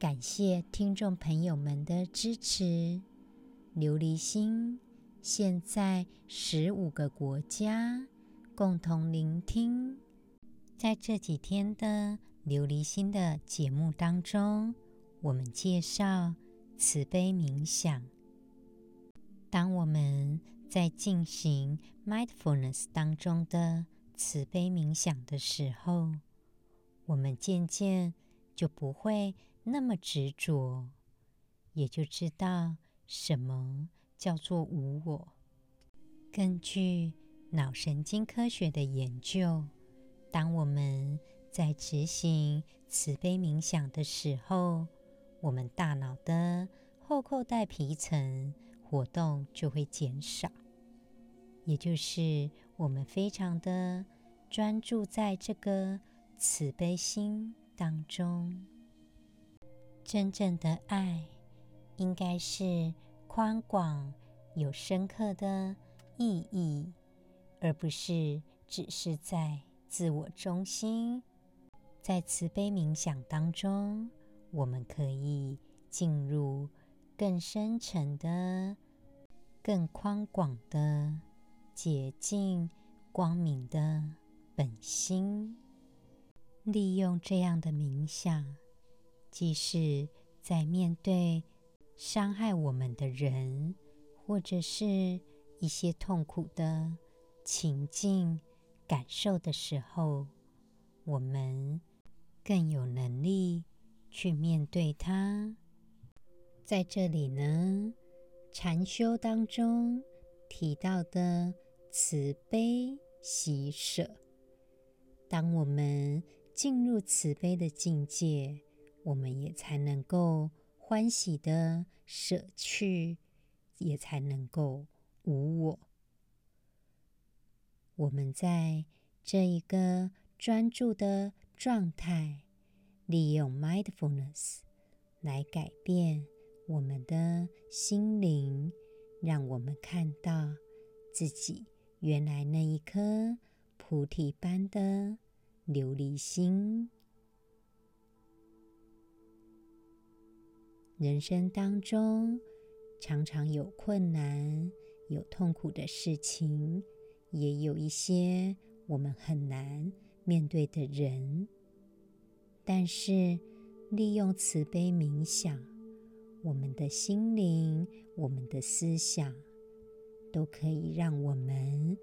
感谢听众朋友们的支持。琉璃心现在十五个国家共同聆听。在这几天的琉璃心的节目当中，我们介绍慈悲冥想。当我们在进行 mindfulness 当中的慈悲冥想的时候，我们渐渐就不会。那么执着，也就知道什么叫做无我。根据脑神经科学的研究，当我们在执行慈悲冥想的时候，我们大脑的后扣带皮层活动就会减少，也就是我们非常的专注在这个慈悲心当中。真正的爱，应该是宽广、有深刻的意义，而不是只是在自我中心。在慈悲冥想当中，我们可以进入更深沉的、更宽广的、洁净、光明的本心，利用这样的冥想。即使在面对伤害我们的人，或者是一些痛苦的情境、感受的时候，我们更有能力去面对它。在这里呢，禅修当中提到的慈悲喜舍，当我们进入慈悲的境界。我们也才能够欢喜的舍去，也才能够无我。我们在这一个专注的状态，利用 mindfulness 来改变我们的心灵，让我们看到自己原来那一颗菩提般的琉璃心。人生当中，常常有困难、有痛苦的事情，也有一些我们很难面对的人。但是，利用慈悲冥想，我们的心灵、我们的思想，都可以让我们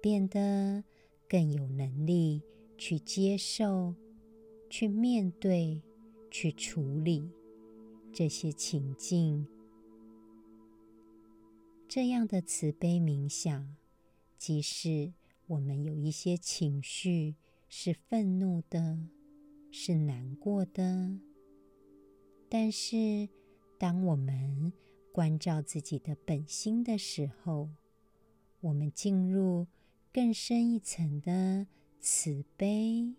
变得更有能力去接受、去面对、去处理。这些情境，这样的慈悲冥想，即使我们有一些情绪是愤怒的，是难过的，但是当我们关照自己的本心的时候，我们进入更深一层的慈悲，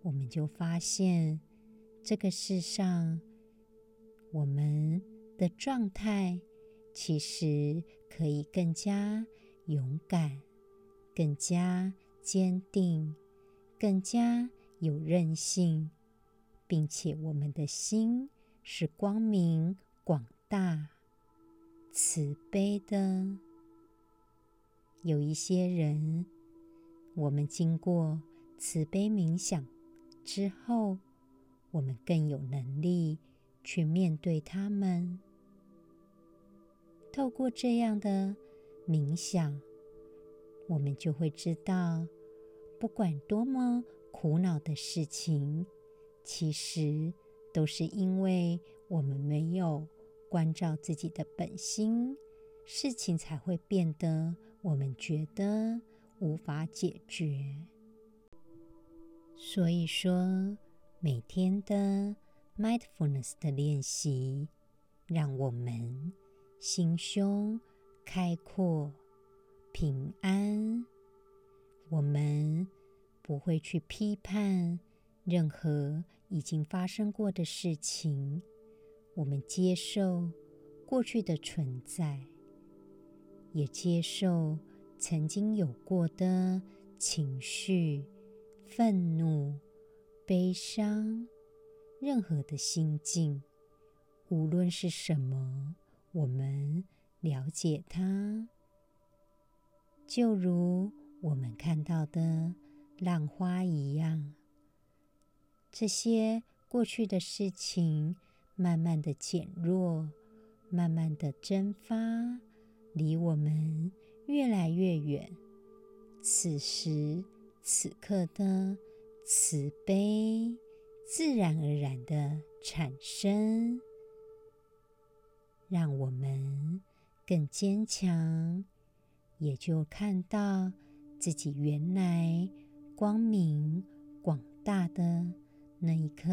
我们就发现这个世上。我们的状态其实可以更加勇敢、更加坚定、更加有韧性，并且我们的心是光明、广大、慈悲的。有一些人，我们经过慈悲冥想之后，我们更有能力。去面对他们，透过这样的冥想，我们就会知道，不管多么苦恼的事情，其实都是因为我们没有关照自己的本心，事情才会变得我们觉得无法解决。所以说，每天的。Mindfulness 的练习，让我们心胸开阔、平安。我们不会去批判任何已经发生过的事情，我们接受过去的存在，也接受曾经有过的情绪、愤怒、悲伤，任何的心境，无论是什么，我们了解它，就如。我们看到的浪花一样，这些过去的事情慢慢的减弱，慢慢的蒸发，离我们越来越远。此时此刻的慈悲，自然而然的产生，让我们更坚强，也就看到。自己原来光明广大的那一颗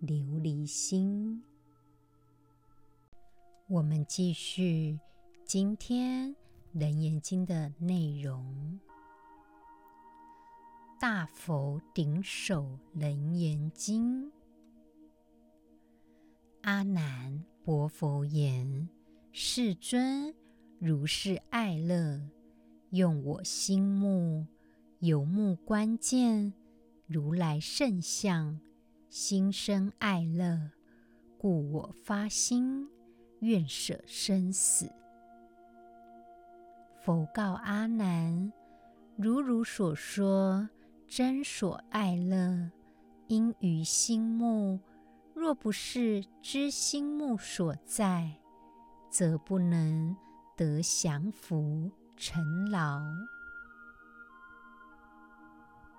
琉璃心。我们继续今天《楞严经》的内容。大佛顶首楞严经，阿难薄佛言：“世尊，如是爱乐。”用我心目游目观见如来圣相，心生爱乐，故我发心愿舍生死。佛告阿难：如汝所说，真所爱乐，因于心目。若不是知心目所在，则不能得降伏。尘劳。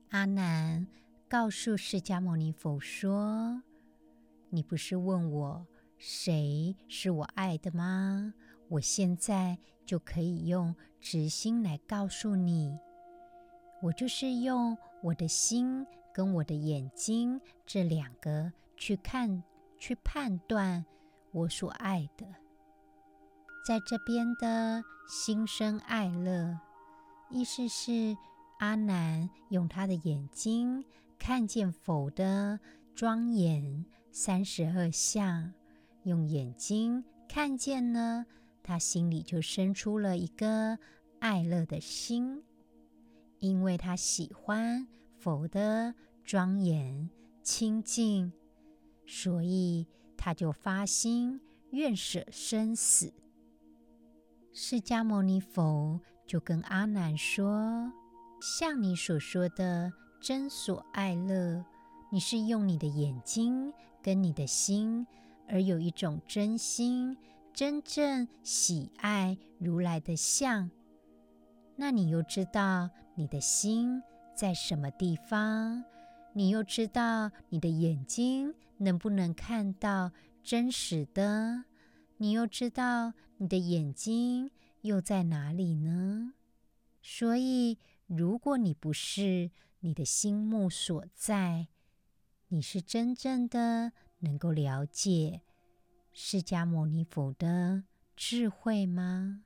阿难告诉释迦牟尼佛说：“你不是问我谁是我爱的吗？我现在就可以用直心来告诉你，我就是用我的心跟我的眼睛这两个去看、去判断我所爱的。”在这边的心生爱乐，意思是阿难用他的眼睛看见佛的庄严三十二相，用眼睛看见呢，他心里就生出了一个爱乐的心，因为他喜欢佛的庄严清净，所以他就发心愿舍生死。释迦牟尼佛就跟阿难说：“像你所说的真所爱乐，你是用你的眼睛跟你的心，而有一种真心，真正喜爱如来的相。那你又知道你的心在什么地方？你又知道你的眼睛能不能看到真实的？你又知道？”你的眼睛又在哪里呢？所以，如果你不是你的心目所在，你是真正的能够了解释迦牟尼佛的智慧吗？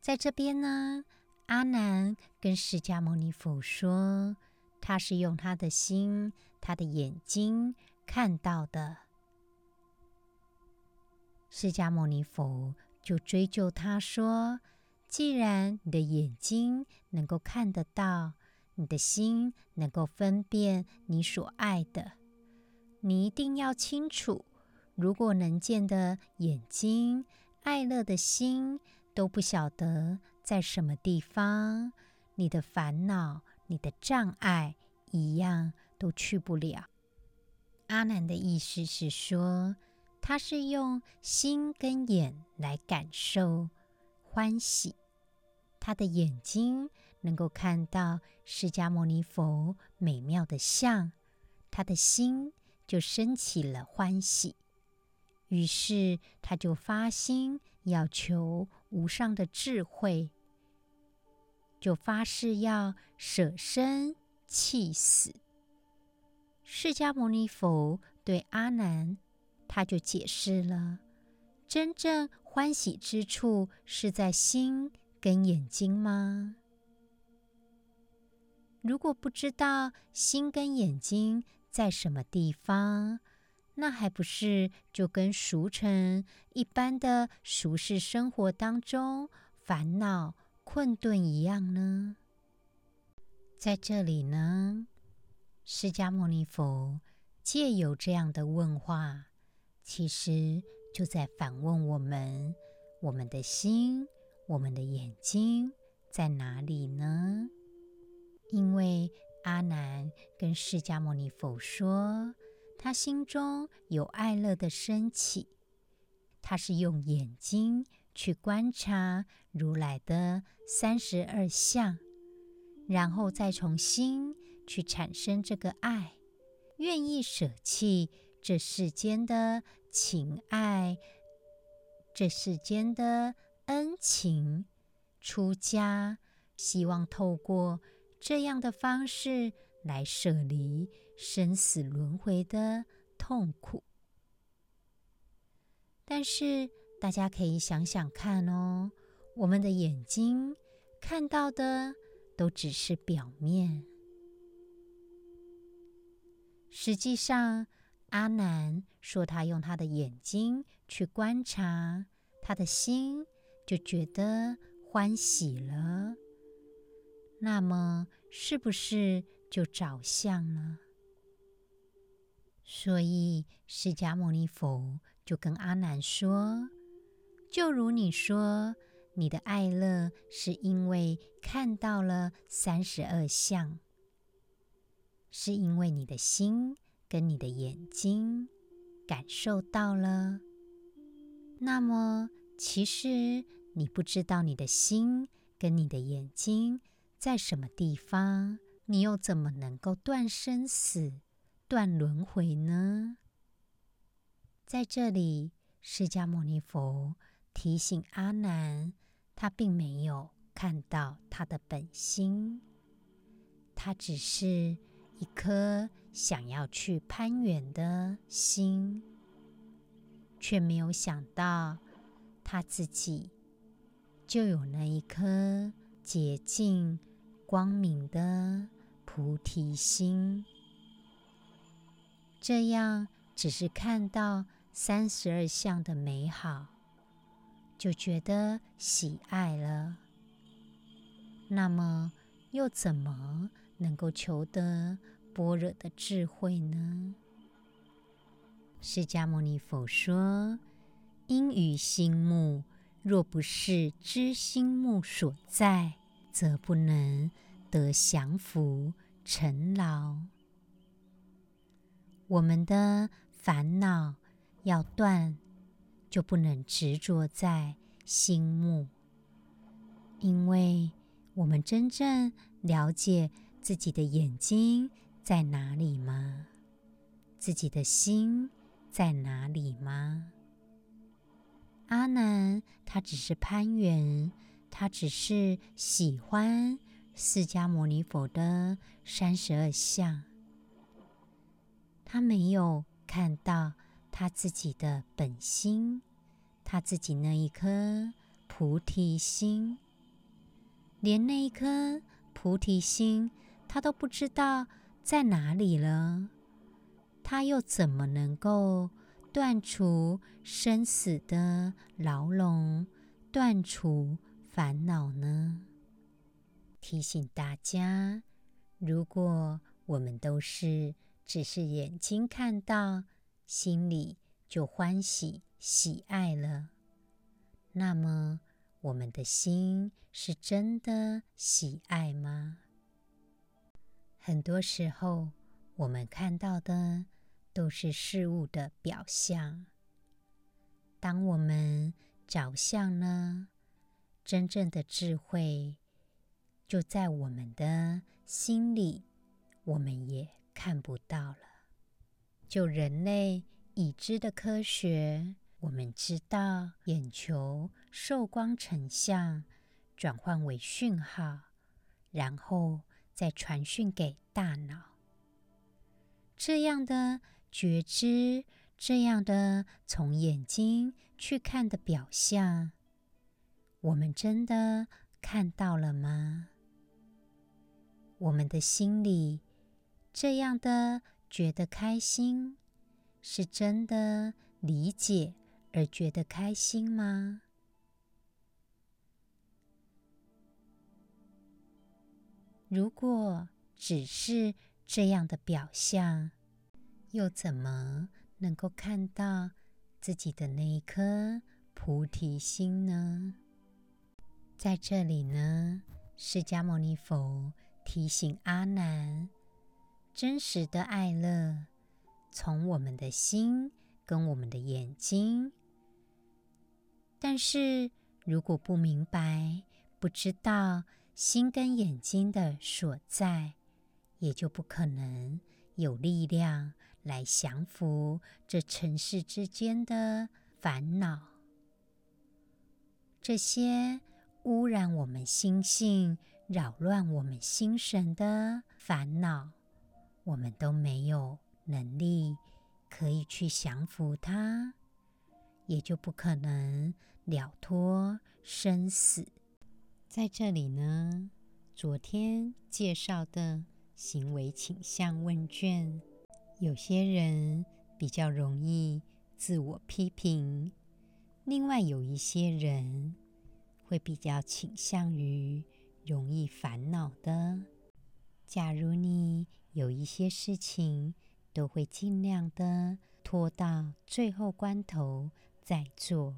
在这边呢，阿难跟释迦牟尼佛说，他是用他的心、他的眼睛看到的。释迦牟尼佛。就追究他说：“既然你的眼睛能够看得到，你的心能够分辨你所爱的，你一定要清楚。如果能见的眼睛、爱乐的心都不晓得在什么地方，你的烦恼、你的障碍一样都去不了。”阿难的意思是说。他是用心跟眼来感受欢喜，他的眼睛能够看到释迦牟尼佛美妙的像，他的心就升起了欢喜，于是他就发心要求无上的智慧，就发誓要舍生弃死。释迦牟尼佛对阿难。他就解释了，真正欢喜之处是在心跟眼睛吗？如果不知道心跟眼睛在什么地方，那还不是就跟俗尘一般的俗世生活当中烦恼困顿一样呢？在这里呢，释迦牟尼佛借有这样的问话，其实就在反问我们：我们的心、我们的眼睛在哪里呢？因为阿难跟释迦牟尼佛说，他心中有爱乐的升起，他是用眼睛去观察如来的三十二相，然后再从心去产生这个爱，愿意舍弃这世间的情爱，这世间的恩情，出家，希望透过。这样的方式来舍离生死轮回的痛苦，但是大家可以想想看哦，我们的眼睛看到的都只是表面，实际上阿难说他用他的眼睛去观察，他的心就觉得欢喜了。那么，是不是就着相了？所以，释迦牟尼佛就跟阿难说：“就如你说，你的爱乐是因为看到了三十二相，是因为你的心跟你的眼睛感受到了。那么，其实你不知道你的心跟你的眼睛。”在什么地方，你又怎么能够断生死、断轮回呢？在这里，释迦牟尼佛提醒阿难，他并没有看到他的本心，他只是一颗想要去攀援的心，却没有想到他自己就有那一颗洁净。光明的菩提心，这样只是看到三十二相的美好，就觉得喜爱了。那么，又怎么能够求得般若的智慧呢？释迦牟尼佛说：“因于心目，若不是知心目所在。”则不能得降伏尘劳。我们的烦恼要断，就不能执着在心目，因为我们真正了解自己的眼睛在哪里吗？自己的心在哪里吗？阿难，他只是攀缘。他只是喜欢释迦牟尼佛的三十二相，他没有看到他自己的本心，他自己那一颗菩提心，连那一颗菩提心他都不知道在哪里了，他又怎么能够断除生死的牢笼，断除烦恼呢？提醒大家，如果我们都是只是眼睛看到，心里就欢喜喜爱了，那么我们的心是真的喜爱吗？很多时候，我们看到的都是事物的表象。当我们着相呢？真正的智慧就在我们的心里，我们也看不到了。就人类已知的科学，我们知道眼球受光成像，转换为讯号，然后再传讯给大脑。这样的觉知，这样的从眼睛去看的表象，我们真的看到了吗？我们的心里这样的觉得开心，是真的理解而觉得开心吗？如果只是这样的表象，又怎么能够看到自己的那一颗菩提心呢？在这里呢，释迦牟尼佛提醒阿难，真实的爱乐从我们的心跟我们的眼睛。但是如果不明白，不知道心跟眼睛的所在，也就不可能有力量来降服这尘世之间的烦恼，这些污染我们心性、扰乱我们心神的烦恼，我们都没有能力可以去降服它，也就不可能了脱生死。在这里呢，昨天介绍的。行为倾向问卷，有些人比较容易自我批评，另外有一些人会比较倾向于容易烦恼的。假如你有一些事情都会尽量的拖到最后关头再做，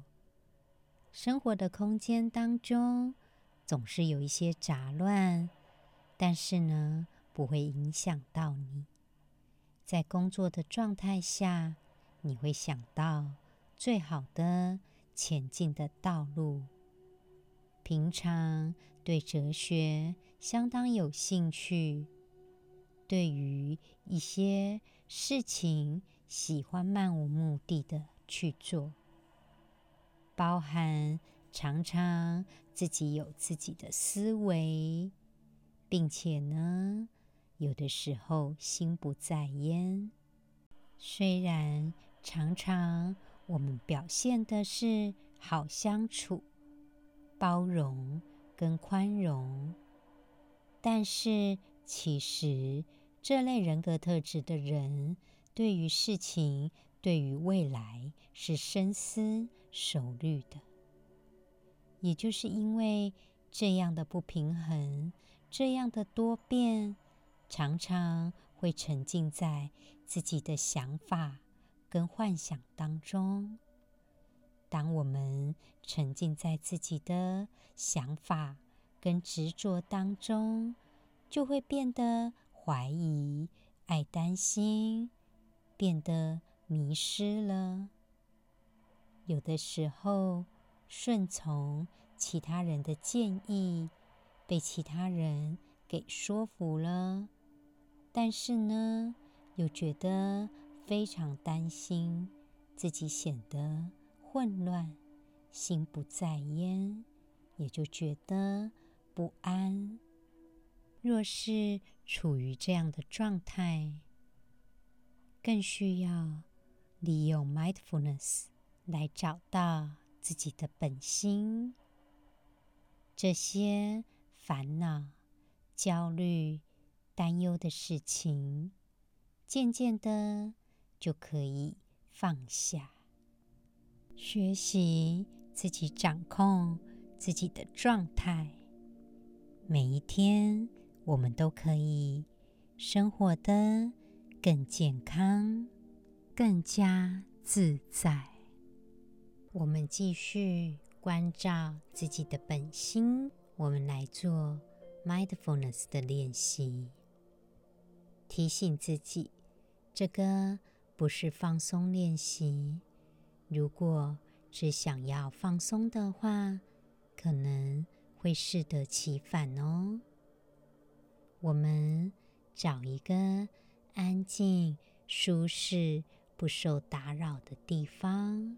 生活的空间当中总是有一些杂乱，但是呢，不会影响到你。在工作的状态下，你会想到最好的前进的道路。平常对哲学相当有兴趣，对于一些事情喜欢漫无目的的去做，包含常常自己有自己的思维，并且呢，有的时候心不在焉，虽然常常我们表现的是好相处、包容跟宽容，但是其实这类人格特质的人，对于事情、对于未来是深思熟虑的。也就是因为这样的不平衡，这样的多变。常常会沉浸在自己的想法跟幻想当中。当我们沉浸在自己的想法跟执着当中，就会变得怀疑、爱担心，变得迷失了。有的时候，顺从其他人的建议，被其他人给说服了。但是呢，又觉得非常担心，自己显得混乱，心不在焉，也就觉得不安。若是处于这样的状态，更需要利用 mindfulness 来找到自己的本心。这些烦恼、焦虑。担忧的事情，渐渐的就可以放下，学习自己掌控自己的状态。每一天，我们都可以生活得更健康、更加自在。我们继续关照自己的本心，我们来做 mindfulness 的练习。提醒自己，这个不是放松练习。如果只想要放松的话，可能会适得其反哦。我们找一个安静、舒适、不受打扰的地方，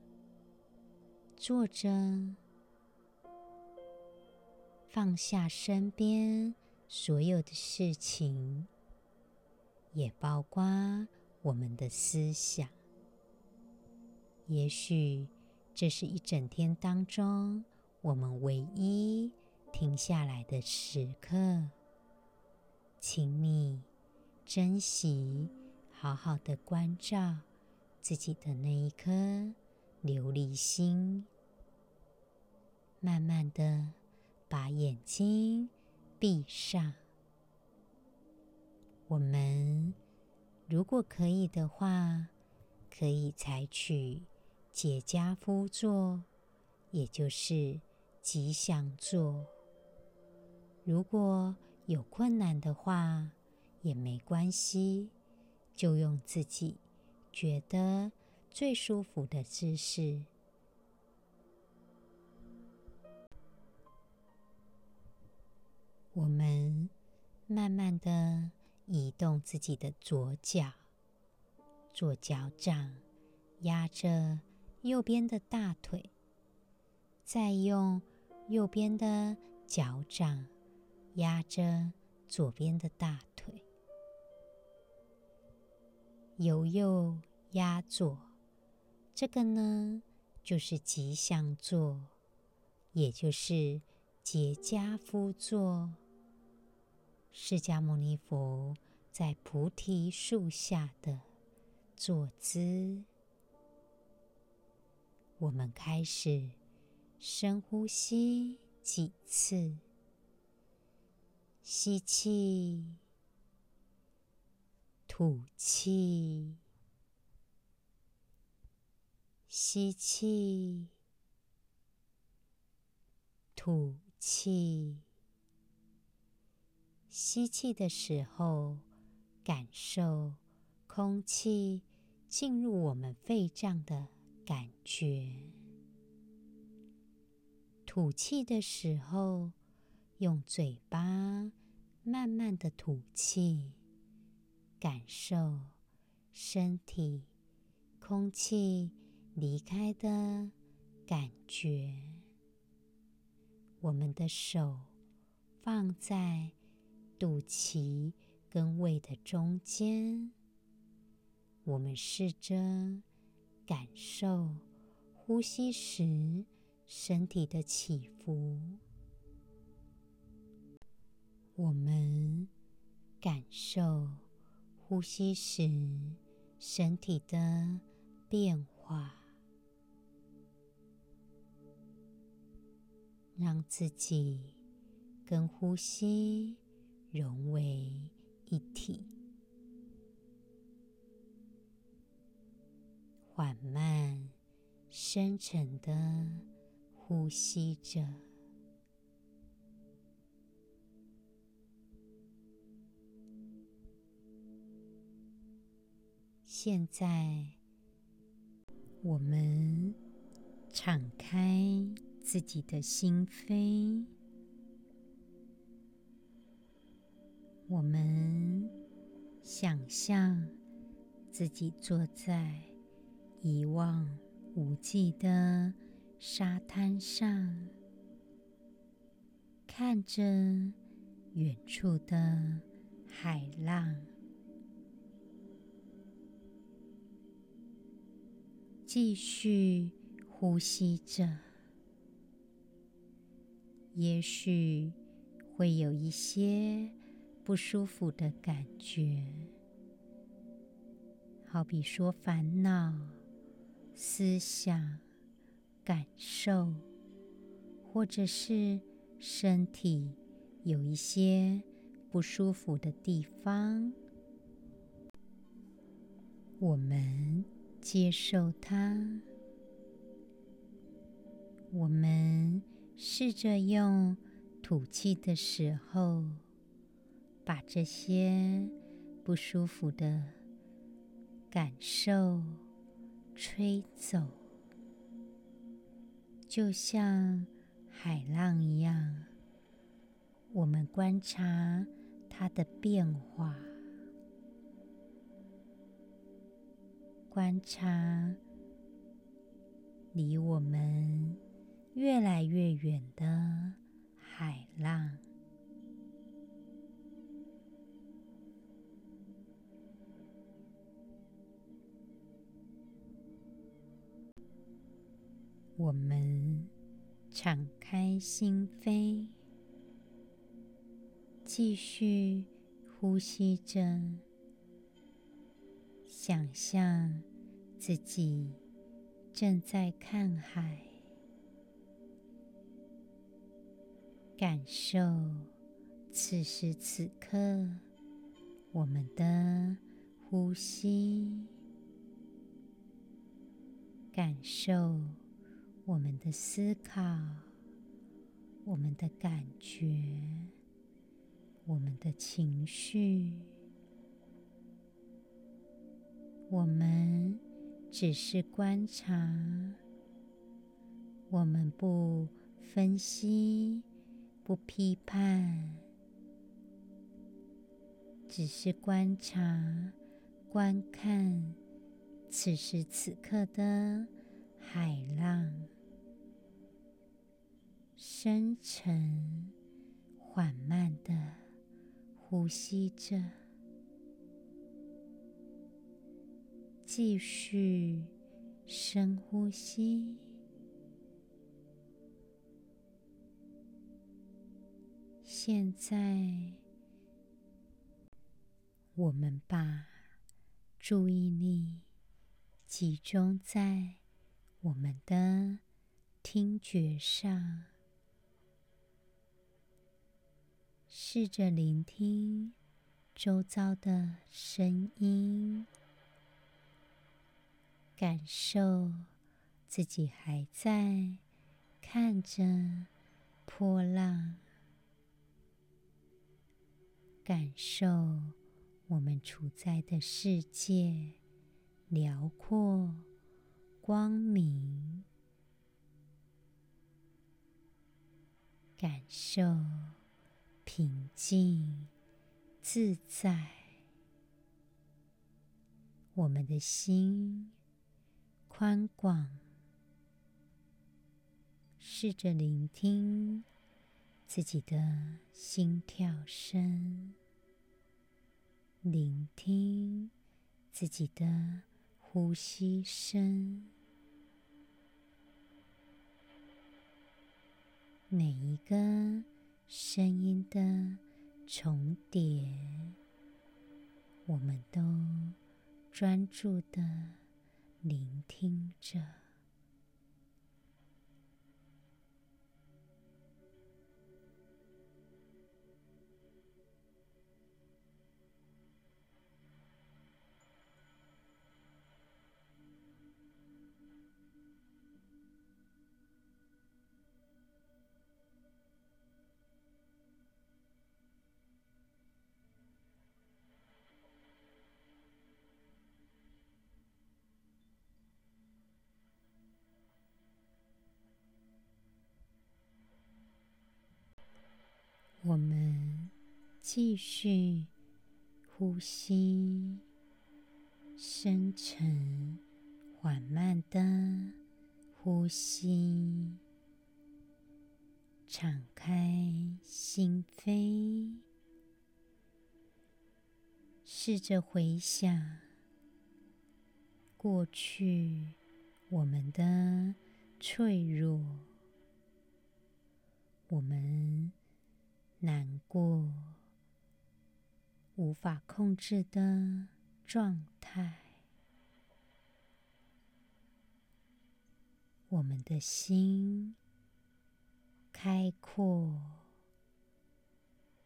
坐着，放下身边所有的事情。也包括我们的思想。也许这是一整天当中我们唯一停下来的时刻，请你珍惜，好好的关照自己的那一颗琉璃心，慢慢的把眼睛闭上。我们如果可以的话，可以采取结跏趺坐，也就是吉祥坐。如果有困难的话，也没关系，就用自己觉得最舒服的姿势。我们慢慢的。移动自己的左脚，左脚掌压着右边的大腿，再用右边的脚掌压着左边的大腿，由右压左，这个呢就是吉祥坐，也就是结跏趺坐。释迦牟尼佛在菩提树下的坐姿，我们开始深呼吸几次，吸气，吐气，吸气，吐气。吸气的时候，感受空气进入我们肺脏的感觉；吐气的时候，用嘴巴慢慢的吐气，感受身体空气离开的感觉。我们的手放在肚脐跟胃的中间，我们试着感受呼吸时身体的起伏。我们感受呼吸时身体的变化，让自己跟呼吸。融为一体，缓慢、深沉的呼吸着。现在，我们敞开自己的心扉。我们想象自己坐在一望无际的沙滩上，看着远处的海浪，继续呼吸着。也许会有一些。不舒服的感觉，好比说烦恼、思想、感受，或者是身体有一些不舒服的地方，我们接受它。我们试着用吐气的时候。把这些不舒服的感受吹走，就像海浪一样，我们观察它的变化，观察离我们越来越远的海浪。我们敞开心扉，继续呼吸着，想象自己正在看海，感受此时此刻我们的呼吸。感受我们的思考，我们的感觉，我们的情绪。我们只是观察，我们不分析，不批判，只是观察、观看。此时此刻的海浪，深沉、缓慢的呼吸着，继续深呼吸。现在，我们把注意力。集中在我们的听觉上，试着聆听周遭的声音，感受自己还在看着波浪，感受我们处在的世界。辽阔、光明，感受平静、自在。我们的心宽广，试着聆听自己的心跳声，聆听自己的。呼吸声，每一个声音的重叠，我们都专注的聆听着。继续呼吸，深沉、缓慢的呼吸，敞开心扉，试着回想过去我们的脆弱，我们。难过、无法控制的状态，我们的心开阔，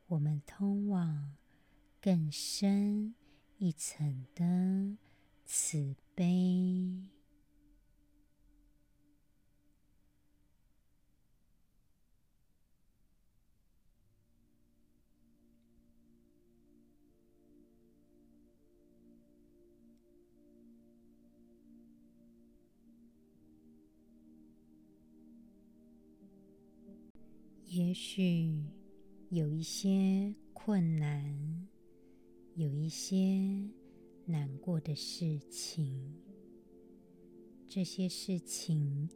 我们通往更深一层的慈悲。也许有一些困难，有一些难过的事情，这些事情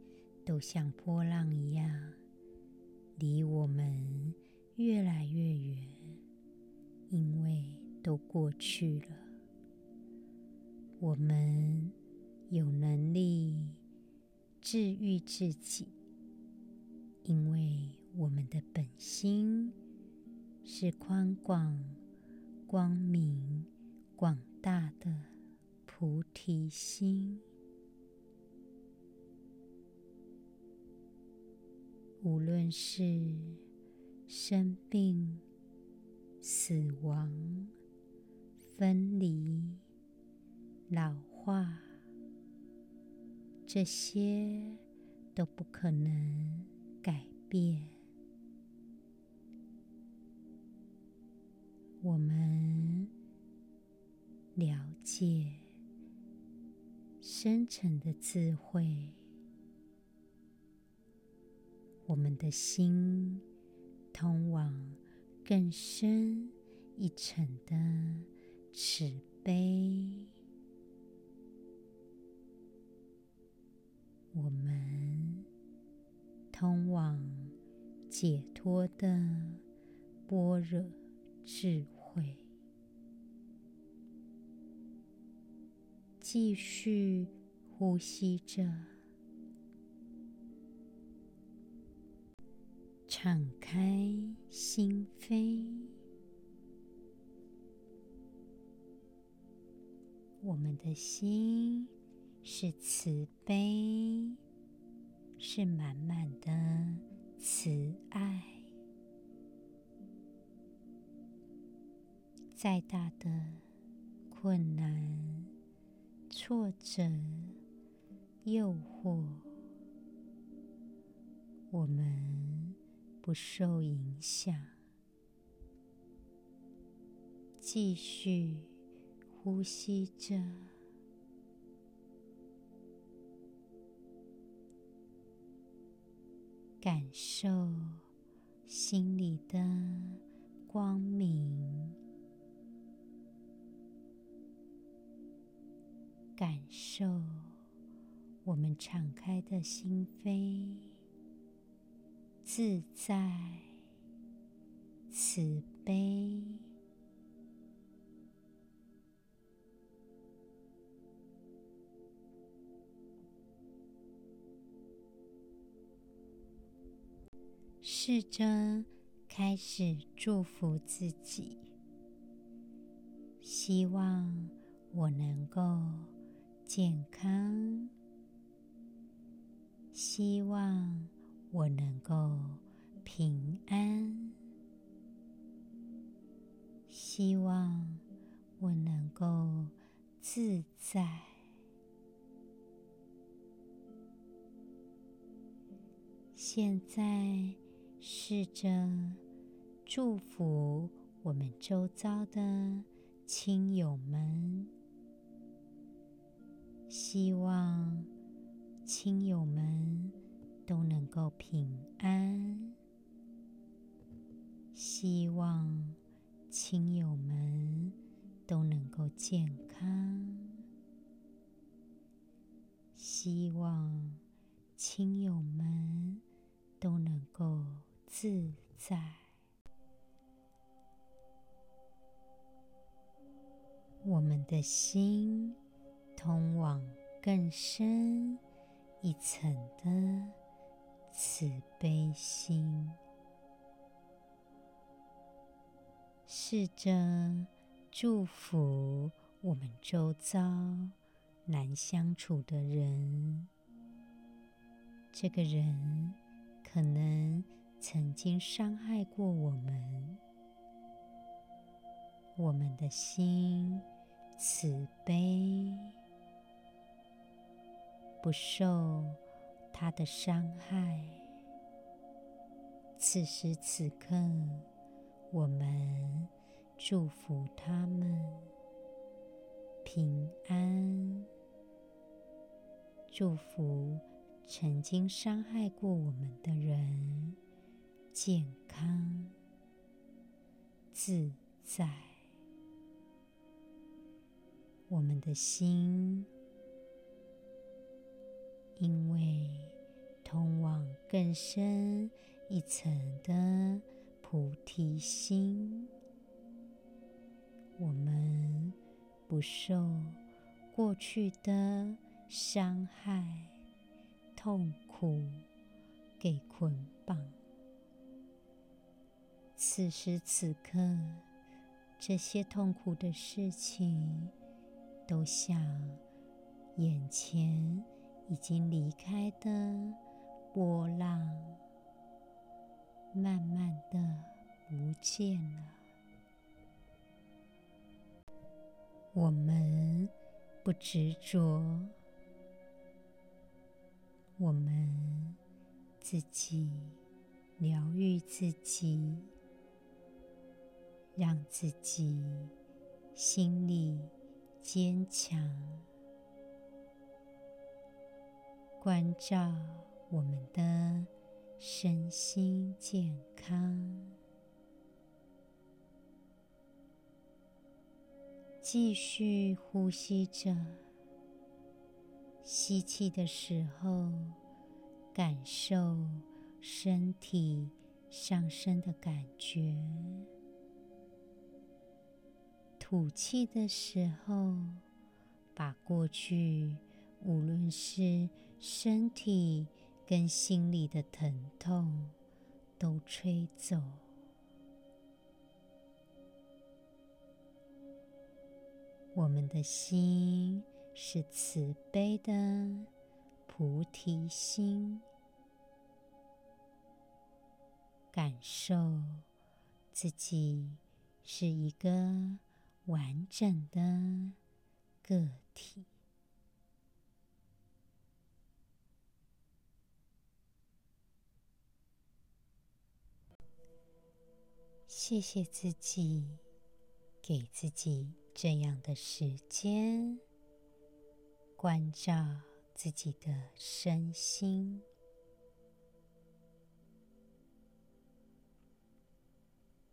都像波浪一样，离我们越来越远，因为都过去了。我们有能力治愈自己，因为我们的本心是宽广、光明、广大的菩提心。无论是生病、死亡、分离、老化，这些都不可能改变。我们了解深沉的智慧，我们的心通往更深一层的慈悲。我们通往解脱的般若智慧，继续呼吸着，敞开心扉，我们的心。是慈悲，是满满的慈爱。再大的困难、挫折、诱惑，我们不受影响，继续呼吸着。感受心里的光明，感受我们敞开的心扉，自在、慈悲。试着开始祝福自己，希望我能够健康，希望我能够平安，希望我能够自在。现在。试着祝福我们周遭的亲友们，希望亲友们都能够平安，希望亲友们都能够健康，希望亲友们都能够。自在，我们的心通往更深一层的慈悲心。试着祝福我们周遭难相处的人，这个人可能。曾经伤害过我们，我们的心慈悲，不受他的伤害。此时此刻，我们祝福他们平安，祝福曾经伤害过我们的人。健康、自在，我们的心，因为通往更深一层的菩提心，我们不受过去的伤害、痛苦给捆绑。此时此刻，这些痛苦的事情，都像眼前已经离开的波浪，慢慢的不见了。我们不执着，我们自己疗愈自己，让自己心里坚强，关照我们的身心健康。继续呼吸着，吸气的时候，感受身体上升的感觉；吐气的时候，把过去无论是身体跟心里的疼痛都吹走。我们的心是慈悲的菩提心，感受自己是一个完整的个体。谢谢自己，给自己。这样的时间，关照自己的身心，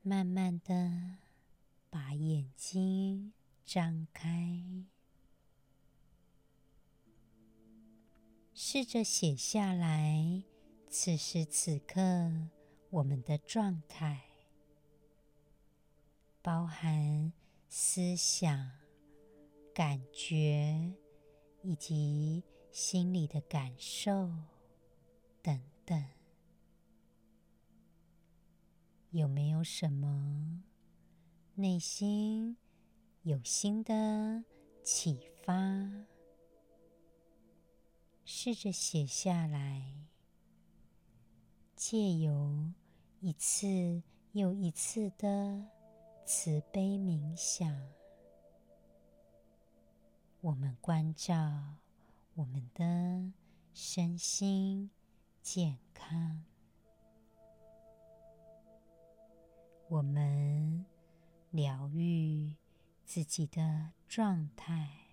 慢慢的把眼睛张开，试着写下来此时此刻我们的状态，包含。思想、感觉以及心里的感受等等，有没有什么内心有新的启发？试着写下来，借由一次又一次的。慈悲冥想，我们关照我们的身心健康，我们疗愈自己的状态。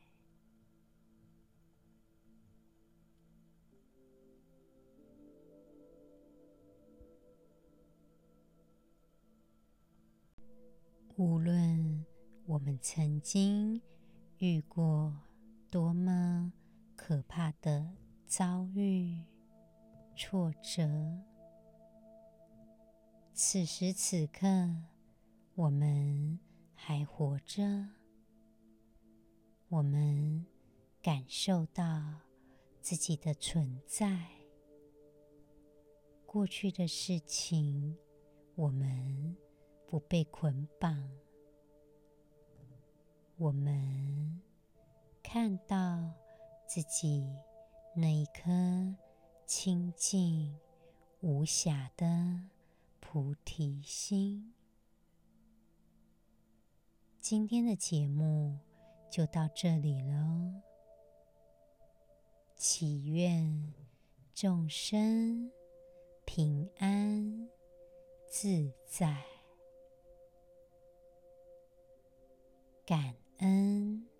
无论我们曾经遇过多么可怕的遭遇、挫折，此时此刻我们还活着，我们感受到自己的存在。过去的事情，我们。不被捆绑，我们看到自己那一颗清净无瑕的菩提心。今天的节目就到这里了，祈愿众生平安自在。感恩。